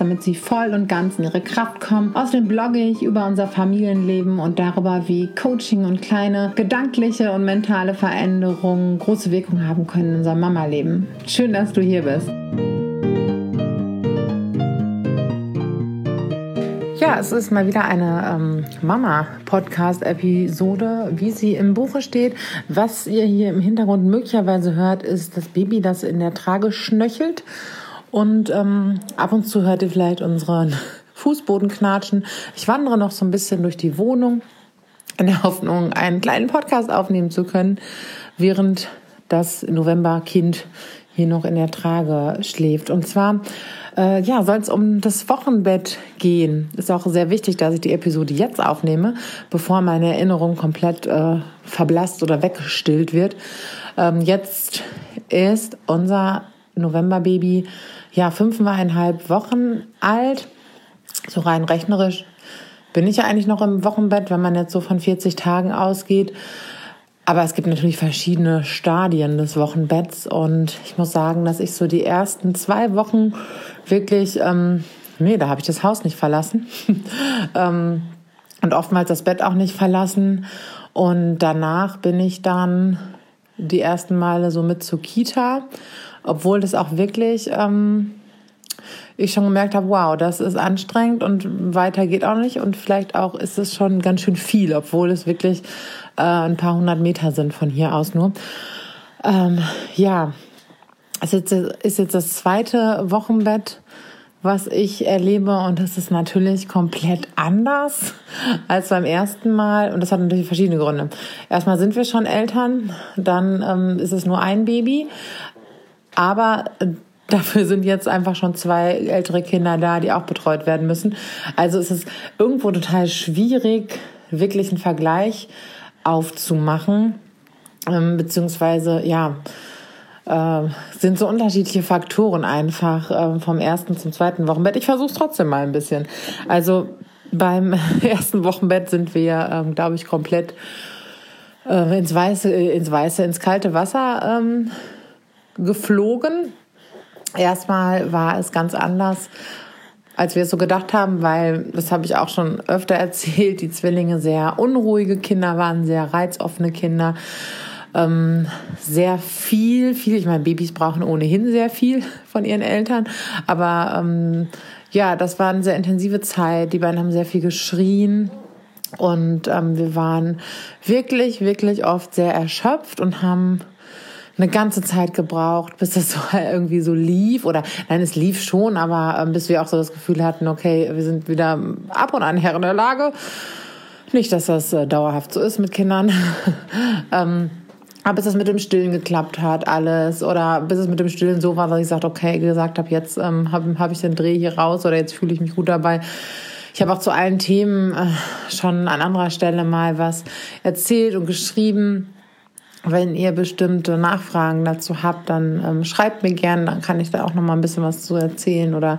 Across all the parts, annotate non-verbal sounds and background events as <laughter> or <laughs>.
damit sie voll und ganz in ihre Kraft kommen. Außerdem blogge ich über unser Familienleben und darüber, wie Coaching und kleine gedankliche und mentale Veränderungen große Wirkung haben können in unserem Mama-Leben. Schön, dass du hier bist. Ja, es ist mal wieder eine ähm, Mama-Podcast-Episode, wie sie im Buche steht. Was ihr hier im Hintergrund möglicherweise hört, ist das Baby, das in der Trage schnöchelt. Und ähm, ab und zu hört ihr vielleicht unseren <laughs> Fußboden knatschen. Ich wandere noch so ein bisschen durch die Wohnung in der Hoffnung, einen kleinen Podcast aufnehmen zu können, während das Novemberkind hier noch in der Trage schläft. Und zwar äh, ja, soll es um das Wochenbett gehen. Ist auch sehr wichtig, dass ich die Episode jetzt aufnehme, bevor meine Erinnerung komplett äh, verblasst oder weggestillt wird. Ähm, jetzt ist unser Novemberbaby ja fünfeinhalb Wochen alt. So rein rechnerisch bin ich ja eigentlich noch im Wochenbett, wenn man jetzt so von 40 Tagen ausgeht. Aber es gibt natürlich verschiedene Stadien des Wochenbetts und ich muss sagen, dass ich so die ersten zwei Wochen wirklich, ähm, nee, da habe ich das Haus nicht verlassen <laughs> ähm, und oftmals das Bett auch nicht verlassen. Und danach bin ich dann die ersten Male so mit zur Kita, obwohl das auch wirklich ähm, ich schon gemerkt habe, wow, das ist anstrengend und weiter geht auch nicht. Und vielleicht auch ist es schon ganz schön viel, obwohl es wirklich äh, ein paar hundert Meter sind von hier aus nur. Ähm, ja, es ist ist jetzt das zweite Wochenbett, was ich erlebe und das ist natürlich komplett anders als beim ersten Mal und das hat natürlich verschiedene Gründe. Erstmal sind wir schon Eltern, dann ähm, ist es nur ein Baby, aber Dafür sind jetzt einfach schon zwei ältere Kinder da, die auch betreut werden müssen. Also es ist irgendwo total schwierig, wirklich einen Vergleich aufzumachen, ähm, beziehungsweise ja, äh, sind so unterschiedliche Faktoren einfach äh, vom ersten zum zweiten Wochenbett. Ich versuche es trotzdem mal ein bisschen. Also beim <laughs> ersten Wochenbett sind wir, ähm, glaube ich, komplett äh, ins weiße, ins weiße, ins kalte Wasser ähm, geflogen Erstmal war es ganz anders, als wir es so gedacht haben, weil, das habe ich auch schon öfter <laughs> erzählt, die Zwillinge sehr unruhige Kinder waren, sehr reizoffene Kinder. Ähm, sehr viel, viel, ich meine, Babys brauchen ohnehin sehr viel von ihren Eltern, aber ähm, ja, das war eine sehr intensive Zeit. Die beiden haben sehr viel geschrien. Und ähm, wir waren wirklich, wirklich oft sehr erschöpft und haben eine ganze Zeit gebraucht, bis das <laughs> so irgendwie so lief. Oder nein, es lief schon, aber ähm, bis wir auch so das Gefühl hatten, okay, wir sind wieder ab und an Herren der Lage. Nicht, dass das äh, dauerhaft so ist mit Kindern. <laughs> ähm, aber bis das mit dem Stillen geklappt hat, alles. Oder bis es mit dem Stillen so war, dass ich gesagt, okay, gesagt habe, jetzt ähm, habe hab ich den Dreh hier raus oder jetzt fühle ich mich gut dabei. Ich habe auch zu allen Themen äh, schon an anderer Stelle mal was erzählt und geschrieben. Wenn ihr bestimmte Nachfragen dazu habt, dann ähm, schreibt mir gerne, dann kann ich da auch noch mal ein bisschen was zu erzählen oder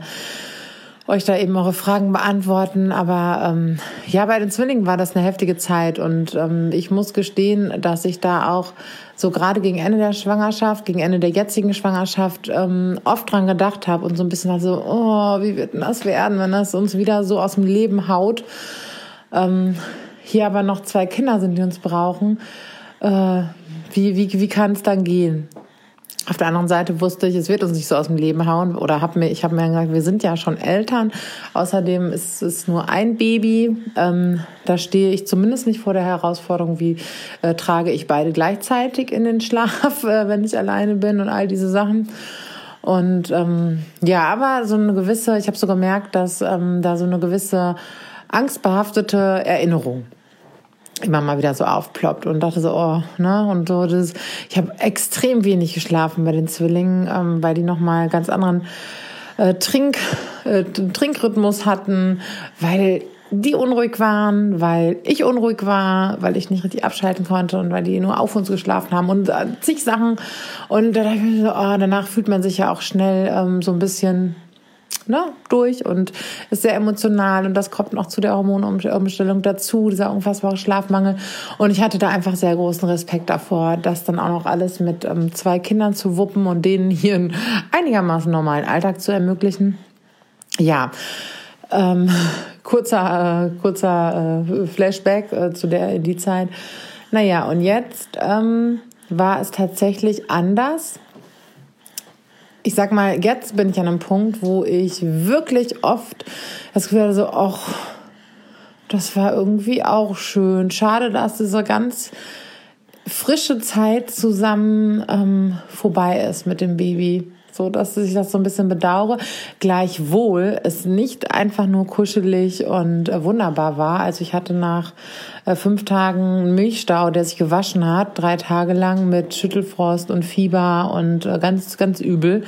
euch da eben eure Fragen beantworten. Aber ähm, ja, bei den Zwillingen war das eine heftige Zeit und ähm, ich muss gestehen, dass ich da auch so gerade gegen Ende der Schwangerschaft, gegen Ende der jetzigen Schwangerschaft ähm, oft dran gedacht habe und so ein bisschen so, oh, wie wird denn das werden, wenn das uns wieder so aus dem Leben haut. Ähm, hier aber noch zwei Kinder sind, die uns brauchen. Äh, wie, wie, wie kann es dann gehen? Auf der anderen Seite wusste ich, es wird uns nicht so aus dem Leben hauen. Oder hab mir, ich habe mir gesagt, wir sind ja schon Eltern. Außerdem ist es nur ein Baby. Ähm, da stehe ich zumindest nicht vor der Herausforderung, wie äh, trage ich beide gleichzeitig in den Schlaf, <laughs> äh, wenn ich alleine bin und all diese Sachen. Und ähm, ja, aber so eine gewisse, ich habe so gemerkt, dass ähm, da so eine gewisse angstbehaftete Erinnerung immer mal wieder so aufploppt und dachte so, oh, ne, und so das. Ich habe extrem wenig geschlafen bei den Zwillingen, ähm, weil die noch mal ganz anderen äh, Trink, äh, Trinkrhythmus hatten, weil die unruhig waren, weil ich unruhig war, weil ich nicht richtig abschalten konnte und weil die nur auf uns geschlafen haben und äh, zig Sachen. Und da dachte ich mir so, oh, danach fühlt man sich ja auch schnell ähm, so ein bisschen ne, durch und ist sehr emotional und das kommt noch zu der Hormonumstellung dazu, dieser unfassbare Schlafmangel. Und ich hatte da einfach sehr großen Respekt davor, das dann auch noch alles mit ähm, zwei Kindern zu wuppen und denen hier einen einigermaßen normalen Alltag zu ermöglichen. Ja, ähm, <laughs> kurzer, äh, kurzer äh, Flashback äh, zu der in die Zeit. Naja, und jetzt ähm, war es tatsächlich anders. Ich sag mal, jetzt bin ich an einem Punkt, wo ich wirklich oft das Gefühl hatte, so, ach, das war irgendwie auch schön. Schade, dass diese ganz frische Zeit zusammen ähm, vorbei ist mit dem Baby so dass ich das so ein bisschen bedauere. Gleichwohl es nicht einfach nur kuschelig und äh, wunderbar war. Also ich hatte nach äh, fünf Tagen Milchstau, der sich gewaschen hat, drei Tage lang mit Schüttelfrost und Fieber und äh, ganz, ganz übel.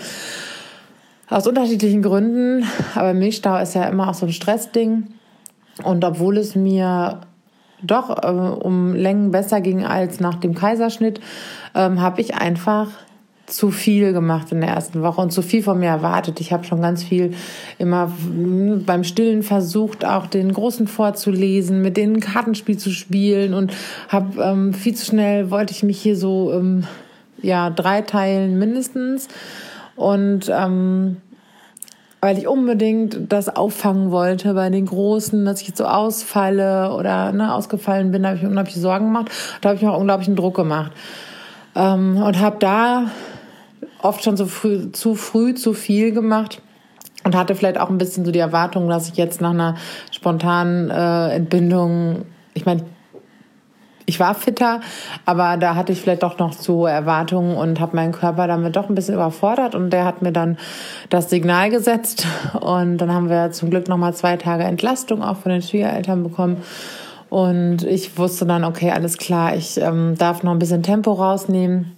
Aus unterschiedlichen Gründen, aber Milchstau ist ja immer auch so ein Stressding. Und obwohl es mir doch äh, um Längen besser ging als nach dem Kaiserschnitt, ähm, habe ich einfach zu viel gemacht in der ersten Woche und zu viel von mir erwartet. Ich habe schon ganz viel immer beim Stillen versucht, auch den Großen vorzulesen, mit denen Kartenspiel zu spielen und habe ähm, viel zu schnell wollte ich mich hier so ähm, ja drei teilen mindestens und ähm, weil ich unbedingt das auffangen wollte bei den Großen, dass ich jetzt so ausfalle oder ne, ausgefallen bin, habe ich unglaublich Sorgen gemacht. Da habe ich mir auch unglaublichen Druck gemacht. Ähm, und habe da oft schon so früh, zu früh zu viel gemacht und hatte vielleicht auch ein bisschen so die Erwartung, dass ich jetzt nach einer spontanen äh, Entbindung, ich meine, ich war fitter, aber da hatte ich vielleicht doch noch so Erwartungen und habe meinen Körper damit doch ein bisschen überfordert und der hat mir dann das Signal gesetzt und dann haben wir zum Glück noch mal zwei Tage Entlastung auch von den Schwiegereltern bekommen und ich wusste dann okay alles klar ich ähm, darf noch ein bisschen Tempo rausnehmen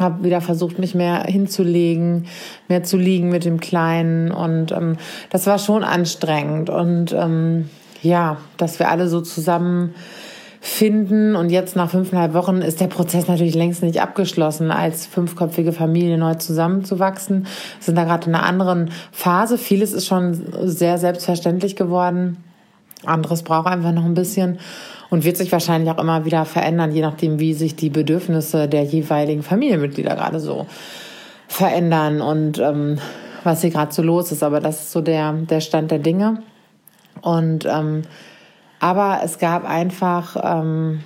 habe wieder versucht, mich mehr hinzulegen, mehr zu liegen mit dem Kleinen. Und ähm, das war schon anstrengend. Und ähm, ja, dass wir alle so zusammen finden. Und jetzt nach fünfeinhalb Wochen ist der Prozess natürlich längst nicht abgeschlossen, als fünfköpfige Familie neu zusammenzuwachsen. Wir sind da gerade in einer anderen Phase. Vieles ist schon sehr selbstverständlich geworden. Anderes braucht einfach noch ein bisschen und wird sich wahrscheinlich auch immer wieder verändern, je nachdem, wie sich die Bedürfnisse der jeweiligen Familienmitglieder gerade so verändern und ähm, was hier gerade so los ist. Aber das ist so der, der Stand der Dinge. Und ähm, aber es gab einfach, ähm,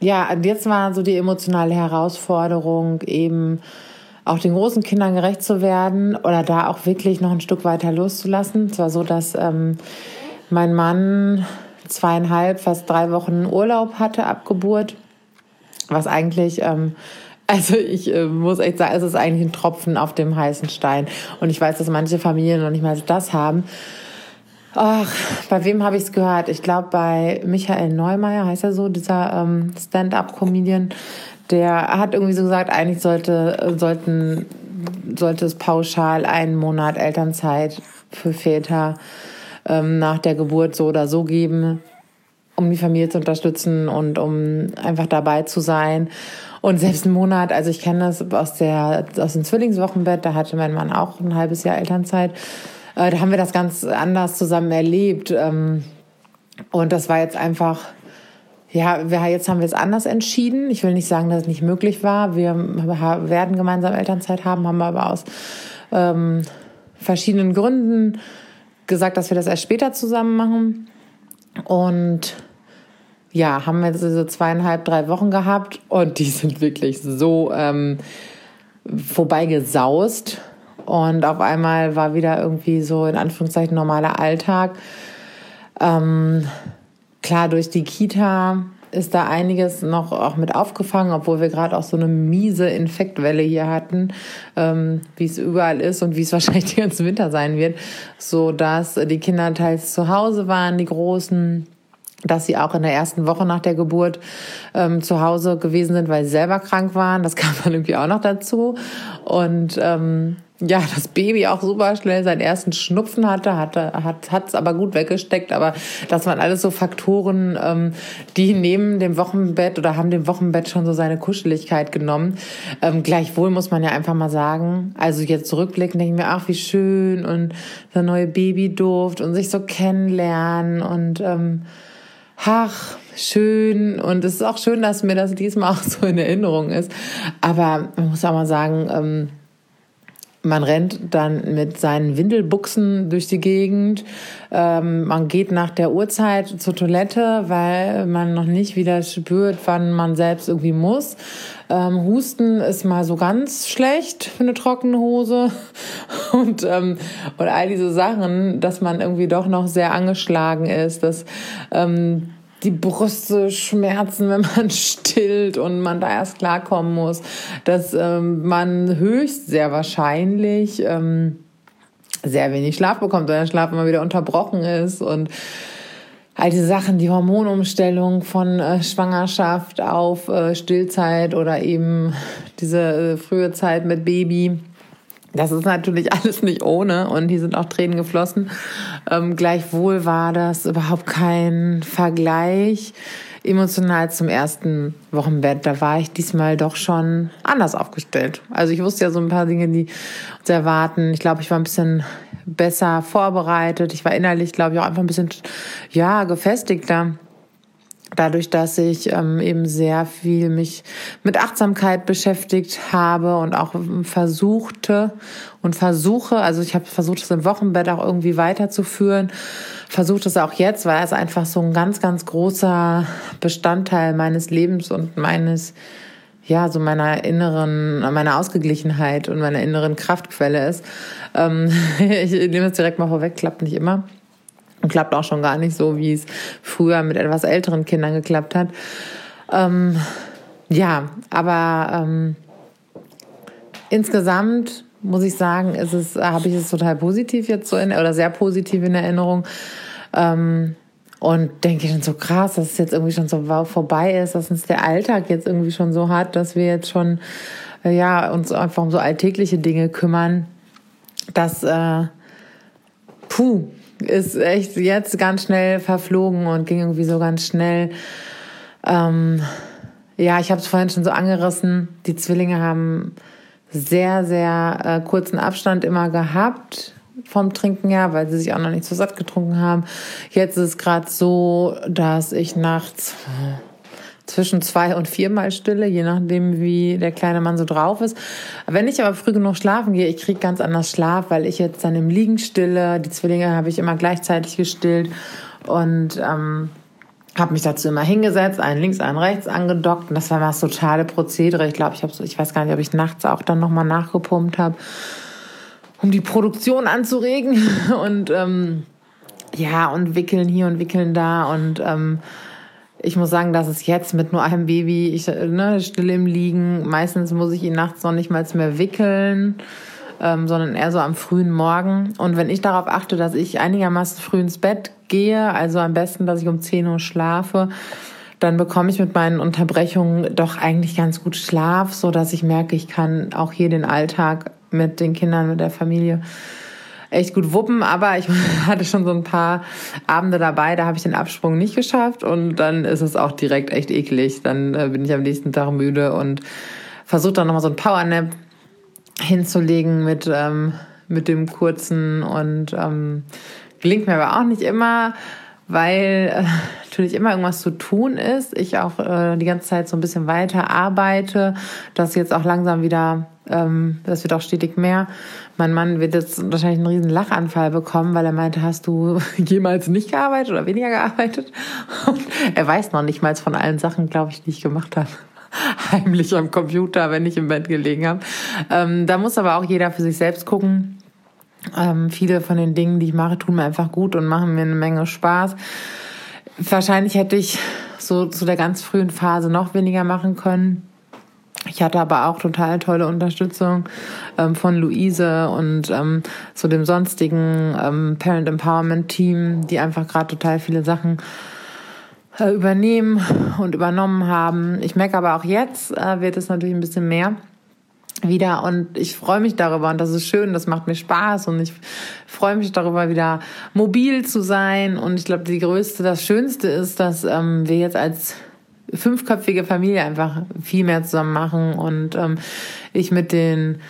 ja, jetzt war so die emotionale Herausforderung, eben auch den großen Kindern gerecht zu werden oder da auch wirklich noch ein Stück weiter loszulassen. Es war so, dass ähm, mein Mann zweieinhalb, fast drei Wochen Urlaub hatte ab Geburt, was eigentlich, ähm, also ich äh, muss echt sagen, es ist eigentlich ein Tropfen auf dem heißen Stein. Und ich weiß, dass manche Familien noch nicht mal das haben. Ach, bei wem habe ich es gehört? Ich glaube bei Michael Neumeier, heißt er so, dieser ähm, Stand-up-Comedian. Der hat irgendwie so gesagt, eigentlich sollte, sollten, sollte es pauschal einen Monat Elternzeit für Väter ähm, nach der Geburt so oder so geben, um die Familie zu unterstützen und um einfach dabei zu sein. Und selbst einen Monat, also ich kenne das aus, der, aus dem Zwillingswochenbett, da hatte mein Mann auch ein halbes Jahr Elternzeit. Äh, da haben wir das ganz anders zusammen erlebt. Ähm, und das war jetzt einfach, ja, wir, jetzt haben wir es anders entschieden. Ich will nicht sagen, dass es nicht möglich war. Wir werden gemeinsam Elternzeit haben, haben wir aber aus ähm, verschiedenen Gründen gesagt, dass wir das erst später zusammen machen. Und ja, haben wir diese zweieinhalb, drei Wochen gehabt und die sind wirklich so ähm, vorbeigesaust. Und auf einmal war wieder irgendwie so in Anführungszeichen normaler Alltag. Ähm, klar, durch die Kita ist da einiges noch auch mit aufgefangen, obwohl wir gerade auch so eine miese Infektwelle hier hatten, ähm, wie es überall ist und wie es <laughs> wahrscheinlich den ganzen Winter sein wird, so dass die Kinder teils zu Hause waren, die Großen. dass sie auch in der ersten Woche nach der Geburt ähm, zu Hause gewesen sind, weil sie selber krank waren. Das <laughs> kam dann irgendwie auch noch dazu. Und ähm, ja, das Baby auch super schnell seinen ersten Schnupfen hatte, hatte hat hat's aber gut weggesteckt. Aber das waren alles so Faktoren, ähm, die neben dem Wochenbett oder haben dem Wochenbett schon so seine Kuscheligkeit genommen. Ähm, gleichwohl muss man ja einfach mal sagen, also jetzt zurückblicken, denke ich mir, ach wie schön und der neue Babyduft und sich so kennenlernen und ähm, ach, schön. Und es ist auch schön, dass mir das diesmal auch so in Erinnerung ist. Aber man muss auch mal sagen, ähm, man rennt dann mit seinen Windelbuchsen durch die Gegend. Ähm, man geht nach der Uhrzeit zur Toilette, weil man noch nicht wieder spürt, wann man selbst irgendwie muss. Ähm, Husten ist mal so ganz schlecht für eine trockene Hose. <laughs> Und, ähm, und all diese Sachen, dass man irgendwie doch noch sehr angeschlagen ist, dass ähm, die Brüste schmerzen, wenn man <laughs> stillt und man da erst klarkommen muss, dass ähm, man höchst sehr wahrscheinlich ähm, sehr wenig Schlaf bekommt, weil der Schlaf immer wieder unterbrochen ist und all diese Sachen, die Hormonumstellung von äh, Schwangerschaft auf äh, Stillzeit oder eben diese äh, frühe Zeit mit Baby das ist natürlich <laughs> alles nicht ohne und hier sind auch Tränen geflossen. Ähm, gleichwohl war das überhaupt kein Vergleich emotional zum ersten Wochenbett. Da war ich diesmal doch schon anders aufgestellt. Also ich wusste ja so ein paar Dinge, die uns erwarten. Ich glaube, ich war ein bisschen besser vorbereitet. Ich war innerlich, glaube ich, auch einfach ein bisschen, ja, gefestigter dadurch, dass ich ähm, eben sehr viel mich mit Achtsamkeit beschäftigt habe und auch versuchte und versuche, also ich habe versucht, es im Wochenbett auch irgendwie weiterzuführen, versuche es auch jetzt, weil es einfach so ein ganz, ganz großer Bestandteil meines Lebens und meines ja, so meiner inneren, meiner Ausgeglichenheit und meiner inneren Kraftquelle ist. Ähm, <laughs> ich nehme es direkt mal vorweg, klappt nicht immer. Und klappt auch schon gar nicht so, wie es früher mit etwas älteren Kindern geklappt hat. Ähm, ja, aber ähm, insgesamt muss ich sagen, ist es, habe ich es total positiv jetzt so in, oder sehr positiv in Erinnerung. Ähm, und denke ich schon so krass, dass es jetzt irgendwie schon so vorbei ist, dass uns der Alltag jetzt irgendwie schon so hat, dass wir jetzt schon äh, ja uns einfach um so alltägliche Dinge kümmern. Dass äh, puh, ist echt jetzt ganz schnell verflogen und ging irgendwie so ganz schnell. Ähm, ja, ich habe es vorhin schon so angerissen. Die Zwillinge haben sehr, sehr äh, kurzen Abstand immer gehabt vom Trinken her, weil sie sich auch noch nicht so satt getrunken haben. Jetzt ist es gerade so, dass ich nachts zwischen zwei und viermal Stille, je nachdem, wie der kleine Mann so drauf ist. Wenn ich aber früh genug schlafen gehe, ich kriege ganz anders Schlaf, weil ich jetzt dann im Liegen stille. Die Zwillinge habe ich immer gleichzeitig gestillt und ähm, habe mich dazu immer hingesetzt, einen links, einen rechts angedockt. Und das war das totale Prozedere. Ich glaube, ich habe so, ich weiß gar nicht, ob ich nachts auch dann nochmal nachgepumpt habe, um die Produktion anzuregen. <laughs> Und ähm, ja, und wickeln hier und wickeln da und ähm, ich muss sagen, dass es jetzt mit nur einem Baby, ich ne, still im Liegen, meistens muss ich ihn nachts noch nicht mal mehr wickeln, ähm, sondern eher so am frühen Morgen. Und wenn ich darauf achte, dass ich einigermaßen früh ins Bett gehe, also am besten, dass ich um 10 Uhr schlafe, dann bekomme ich mit meinen Unterbrechungen doch eigentlich ganz gut Schlaf, so dass ich merke, ich kann auch hier den Alltag mit den Kindern, mit der Familie echt gut wuppen, aber ich <laughs> hatte schon so ein paar Abende dabei, da habe ich den Absprung nicht geschafft und dann ist es auch direkt echt eklig. Dann äh, bin ich am nächsten Tag müde und versuche dann nochmal so ein Powernap hinzulegen mit, ähm, mit dem kurzen und ähm, gelingt mir aber auch nicht immer, weil äh, natürlich immer irgendwas zu tun ist. Ich auch äh, die ganze Zeit so ein bisschen weiter arbeite, dass jetzt auch langsam wieder, ähm, das wird auch stetig mehr. Mein Mann wird jetzt wahrscheinlich einen riesen Lachanfall bekommen, weil er meinte, hast du <laughs> jemals nicht gearbeitet oder weniger gearbeitet? Und er weiß noch nicht mal von allen Sachen, glaube ich, die ich gemacht habe <laughs> heimlich am Computer, wenn ich im Bett gelegen habe. Ähm, da muss aber auch jeder für sich selbst gucken. Ähm, viele von den Dingen, die ich mache, tun mir einfach gut und machen mir eine Menge Spaß. Wahrscheinlich hätte ich so zu der ganz frühen Phase noch weniger machen können. Ich hatte aber auch total tolle Unterstützung ähm, von Luise und ähm, so dem sonstigen ähm, Parent Empowerment Team, die einfach gerade total viele Sachen äh, übernehmen und übernommen haben. Ich merke aber auch jetzt äh, wird es natürlich ein bisschen mehr wieder und ich freue mich darüber und das ist schön, das macht mir Spaß und ich freue mich darüber wieder mobil zu sein und ich glaube die größte, das Schönste ist, dass ähm, wir jetzt als fünfköpfige Familie einfach viel mehr zusammen machen und ähm, ich mit den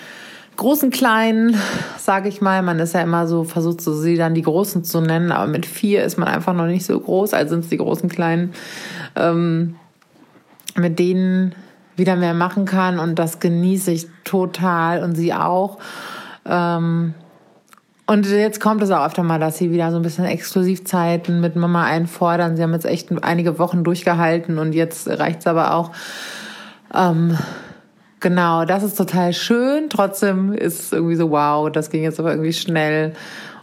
großen Kleinen, sage ich mal, man ist ja immer so, versucht so sie dann die Großen zu nennen, aber mit vier ist man einfach noch nicht so groß, also sind es die großen Kleinen, ähm, mit denen wieder mehr machen kann und das genieße ich total und sie auch. Ähm, und jetzt kommt es auch öfter mal, dass sie wieder so ein bisschen Exklusivzeiten mit Mama einfordern. Sie haben jetzt echt einige Wochen durchgehalten und jetzt reicht es aber auch. Ähm, genau, das ist total schön. Trotzdem ist es irgendwie so, wow, das ging jetzt aber irgendwie schnell.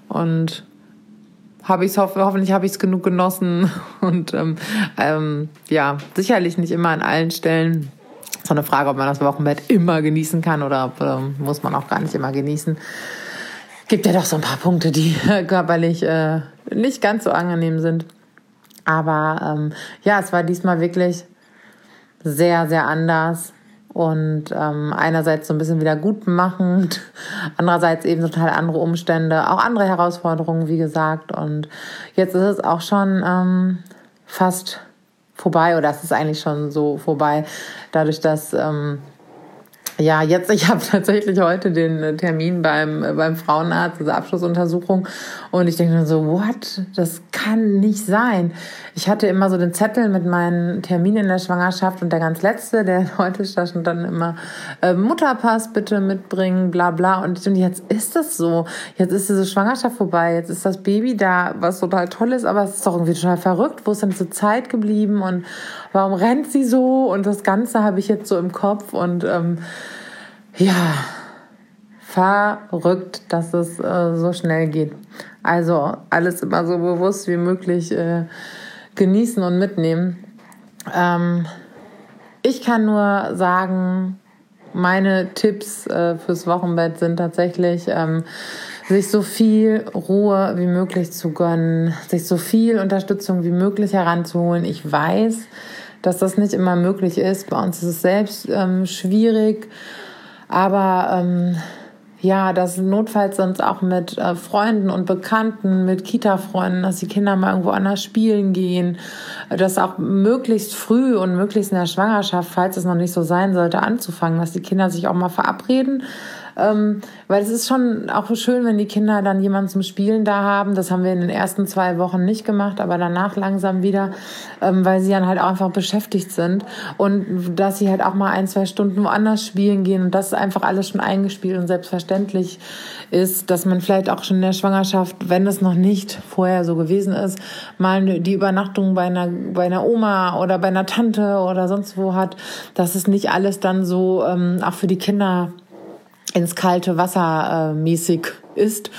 Und habe ich hoff hoffentlich habe ich es genug genossen. <laughs> Und ähm, ähm, ja, sicherlich nicht immer an allen Stellen. So eine Frage, ob man das Wochenbett immer genießen kann oder ähm, muss man auch gar nicht immer genießen gibt ja doch so ein paar Punkte, die <laughs> körperlich äh, nicht ganz so angenehm sind. Aber ähm, ja, es war diesmal wirklich sehr, sehr anders und ähm, einerseits so ein bisschen wieder gut machend, <laughs> andererseits eben total andere Umstände, auch andere Herausforderungen, wie gesagt. Und jetzt ist es auch schon ähm, fast vorbei oder es ist eigentlich schon so vorbei, dadurch, dass ähm, ja, jetzt, <laughs> ich habe tatsächlich heute den äh, Termin beim, äh, beim Frauenarzt, diese Abschlussuntersuchung. Und ich denke mir so, what? Das kann nicht sein. Ich hatte immer so den Zettel mit meinen Terminen in der Schwangerschaft und der ganz letzte, der heute stand dann immer, äh, Mutterpass bitte mitbringen, bla bla. Und jetzt ist das so. Jetzt ist diese Schwangerschaft vorbei. Jetzt ist das Baby da, was total toll ist, aber es ist doch irgendwie total verrückt. Wo ist denn diese Zeit geblieben und warum rennt sie so? Und das Ganze habe ich jetzt so im Kopf und ähm, ja, verrückt, dass es äh, so schnell geht. Also alles immer so bewusst wie möglich äh, genießen und mitnehmen. Ähm, ich kann nur sagen, meine Tipps äh, fürs Wochenbett sind tatsächlich, ähm, sich so viel Ruhe wie möglich zu gönnen, sich so viel Unterstützung wie möglich heranzuholen. Ich weiß, dass das nicht immer möglich ist. Bei uns ist es selbst ähm, schwierig aber ähm, ja, dass notfalls sonst auch mit äh, Freunden und Bekannten, mit Kita-Freunden, dass die Kinder mal irgendwo anders spielen gehen, dass auch möglichst früh und möglichst in der Schwangerschaft, falls es noch nicht so sein sollte, anzufangen, dass die Kinder sich auch mal verabreden ähm, weil es ist schon auch schön, wenn die Kinder dann jemanden zum Spielen da haben. Das haben wir in den ersten zwei Wochen nicht gemacht, aber danach langsam wieder, ähm, weil sie dann halt auch einfach beschäftigt sind und dass sie halt auch mal ein, zwei Stunden woanders spielen gehen und das einfach alles schon eingespielt und selbstverständlich ist, dass man vielleicht auch schon in der Schwangerschaft, wenn es noch nicht vorher so gewesen ist, mal die Übernachtung bei einer, bei einer Oma oder bei einer Tante oder sonst wo hat, dass es nicht alles dann so ähm, auch für die Kinder ins kalte Wasser äh, mäßig ist.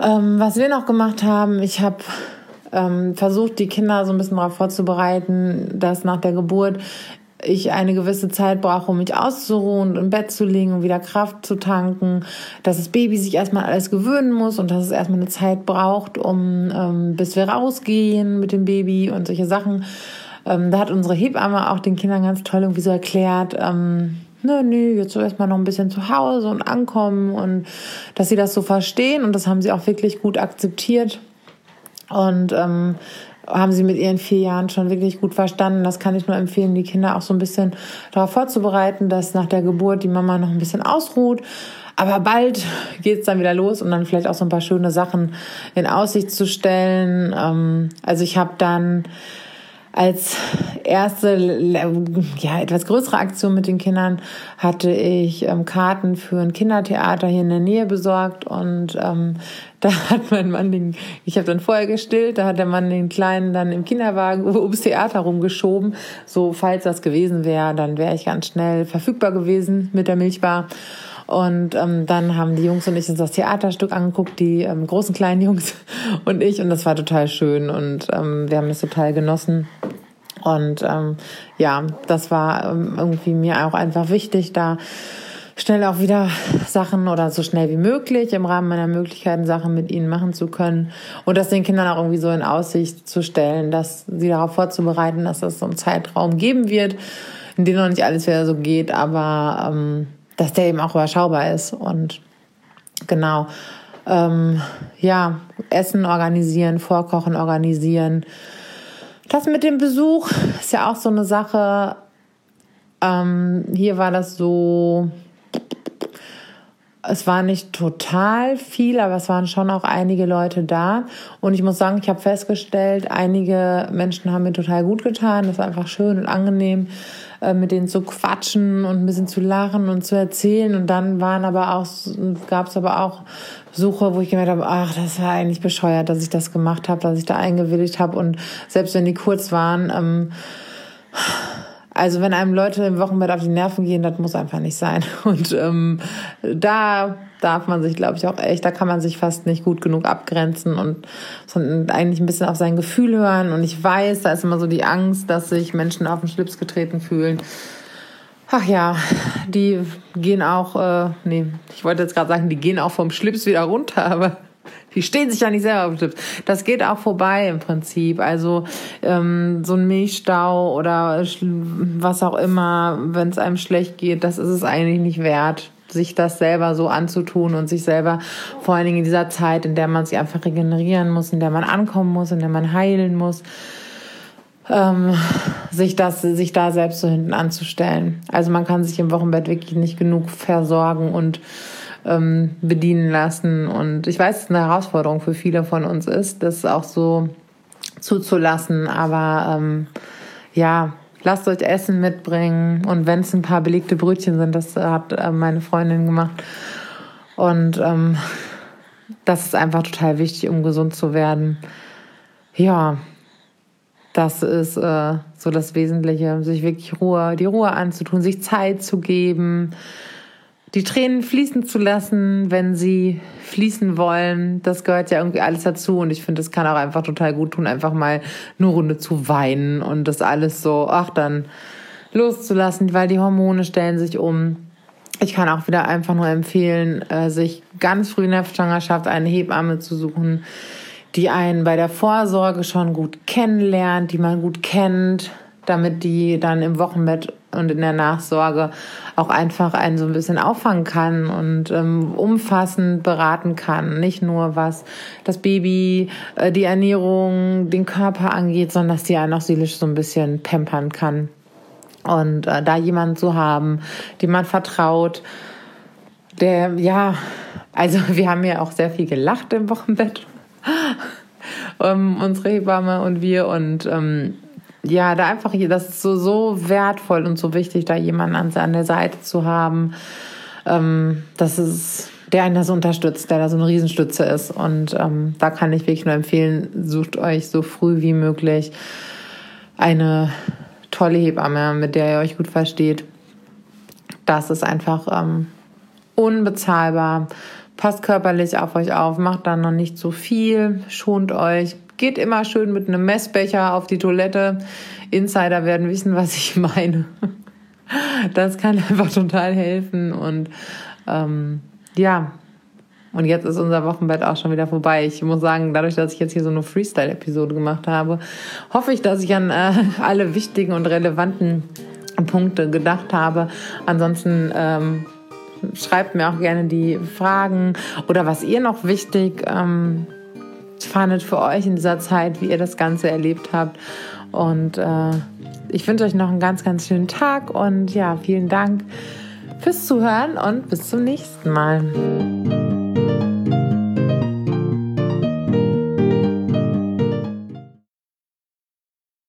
Ähm, was wir noch gemacht haben, ich habe ähm, versucht, die Kinder so ein bisschen darauf vorzubereiten, dass nach der Geburt ich eine gewisse Zeit brauche, um mich auszuruhen und im Bett zu liegen und wieder Kraft zu tanken, dass das Baby sich erstmal alles gewöhnen muss und dass es erstmal eine Zeit braucht, um ähm, bis wir rausgehen mit dem Baby und solche Sachen. Ähm, da hat unsere Hebamme auch den Kindern ganz toll irgendwie so erklärt, ähm, nö, nö, jetzt so erstmal noch ein bisschen zu Hause und ankommen und dass sie das so verstehen und das haben sie auch wirklich gut akzeptiert und ähm, haben sie mit ihren vier Jahren schon wirklich gut verstanden. Das kann ich nur empfehlen, die Kinder auch so ein bisschen darauf vorzubereiten, dass nach der Geburt die Mama noch ein bisschen ausruht. Aber bald <laughs> geht es dann wieder los und dann vielleicht auch so ein paar schöne Sachen in Aussicht zu stellen. Ähm, also ich habe dann als erste, ja, etwas größere Aktion mit den Kindern hatte ich ähm, Karten für ein Kindertheater hier in der Nähe besorgt und ähm, <laughs> da hat mein Mann den, ich habe dann vorher gestillt, da hat der Mann den Kleinen dann im Kinderwagen <laughs> ums Theater rumgeschoben. So, falls das gewesen wäre, dann wäre ich ganz schnell verfügbar gewesen mit der Milchbar. Und ähm, dann haben die Jungs und ich uns das Theaterstück angeguckt, die ähm, großen kleinen <laughs> Jungs und ich. Und das war total schön und ähm, wir haben es total genossen. Und ähm, ja, das war ähm, irgendwie mir auch einfach wichtig, da schnell auch wieder Sachen oder so schnell wie möglich im Rahmen meiner Möglichkeiten Sachen mit ihnen machen zu können und das den Kindern auch irgendwie so in Aussicht zu stellen, dass sie darauf vorzubereiten, dass es so einen Zeitraum geben wird, in dem noch nicht alles wieder so geht, aber ähm, dass der eben auch überschaubar ist und genau ähm, ja Essen organisieren, Vorkochen organisieren. Das mit dem Besuch ist ja auch so eine Sache. Ähm, hier war das so es war nicht total viel, aber es waren schon auch einige Leute da. Und ich muss sagen, ich habe festgestellt, einige Menschen haben mir total gut getan. Das war einfach schön und angenehm, äh, mit denen zu quatschen und ein bisschen zu lachen und zu erzählen. Und dann waren aber auch, gab es aber auch Besuche, wo ich gemerkt habe, ach, das war eigentlich bescheuert, dass ich das gemacht habe, dass ich da eingewilligt habe. Und selbst wenn die kurz waren, ähm, also wenn einem Leute im Wochenbett auf die Nerven gehen, das muss einfach nicht sein. <laughs> Und ähm, da darf man sich, glaube ich, auch echt, da kann man sich fast nicht gut genug abgrenzen und, und eigentlich ein bisschen auf sein Gefühl hören. Und ich weiß, da ist immer so die Angst, dass sich Menschen auf den Schlips getreten fühlen. Ach ja, die gehen auch, äh, nee, ich wollte jetzt gerade sagen, die gehen auch vom Schlips wieder runter, aber die stehen sich ja nicht selber auf den Schlips. Das geht auch vorbei im Prinzip. Also ähm, so ein Milchstau oder was auch immer, wenn es einem schlecht geht, das ist es eigentlich nicht wert sich das selber so anzutun und sich selber vor allen Dingen in dieser Zeit, in der man sich einfach regenerieren muss, in der man ankommen muss, in der man heilen muss, ähm, sich das, sich da selbst so hinten anzustellen. Also man kann sich im Wochenbett wirklich nicht genug versorgen und ähm, bedienen lassen. Und ich weiß, dass eine Herausforderung für viele von uns ist, das auch so zuzulassen. Aber ähm, ja, lasst euch Essen mitbringen. Und wenn es ein paar belegte Brötchen sind, das hat äh, meine Freundin gemacht. Und ähm, das ist einfach total wichtig, um gesund zu werden. Ja, das ist äh, so das Wesentliche, sich wirklich Ruhe, die Ruhe anzutun, sich Zeit zu geben, die Tränen fließen zu lassen, wenn sie fließen wollen, das gehört ja irgendwie alles dazu. Und ich finde, es kann auch einfach total gut tun, einfach mal eine Runde zu weinen und das alles so, ach, dann loszulassen, weil die Hormone stellen sich um. Ich kann auch wieder einfach nur empfehlen, äh, sich ganz früh in der Schwangerschaft eine Hebamme zu suchen, die einen bei der Vorsorge schon gut kennenlernt, die man gut kennt, damit die dann im Wochenbett und in der Nachsorge auch einfach einen so ein bisschen auffangen kann und ähm, umfassend beraten kann. Nicht nur was das Baby, äh, die Ernährung, den Körper angeht, sondern dass die einen auch seelisch so ein bisschen pampern kann. Und äh, da jemanden zu haben, dem man vertraut, der, ja, also <laughs> wir haben ja auch sehr viel gelacht im Wochenbett. <laughs> ähm, unsere Hebamme und wir und ähm, ja, da einfach, das ist so, so wertvoll und so wichtig, da jemanden an, an der Seite zu haben. Ähm, das ist, der einen das unterstützt, der da so eine Riesenstütze ist. Und ähm, da kann ich wirklich nur empfehlen, sucht euch so früh wie möglich eine tolle Hebamme, mit der ihr euch gut versteht. Das ist einfach ähm, unbezahlbar. Passt körperlich auf euch auf, macht dann noch nicht so viel, schont euch, Geht immer schön mit einem Messbecher auf die Toilette. Insider werden wissen, was ich meine. Das kann einfach total helfen. Und ähm, ja, und jetzt ist unser Wochenbett auch schon wieder vorbei. Ich muss sagen, dadurch, dass ich jetzt hier so eine Freestyle-Episode gemacht habe, hoffe ich, dass ich an äh, alle wichtigen und relevanten Punkte gedacht habe. Ansonsten ähm, schreibt mir auch gerne die Fragen oder was ihr noch wichtig ähm, fandet für euch in dieser Zeit, wie ihr das Ganze erlebt habt. Und äh, ich wünsche euch noch einen ganz, ganz schönen Tag und ja, vielen Dank fürs Zuhören und bis zum nächsten Mal.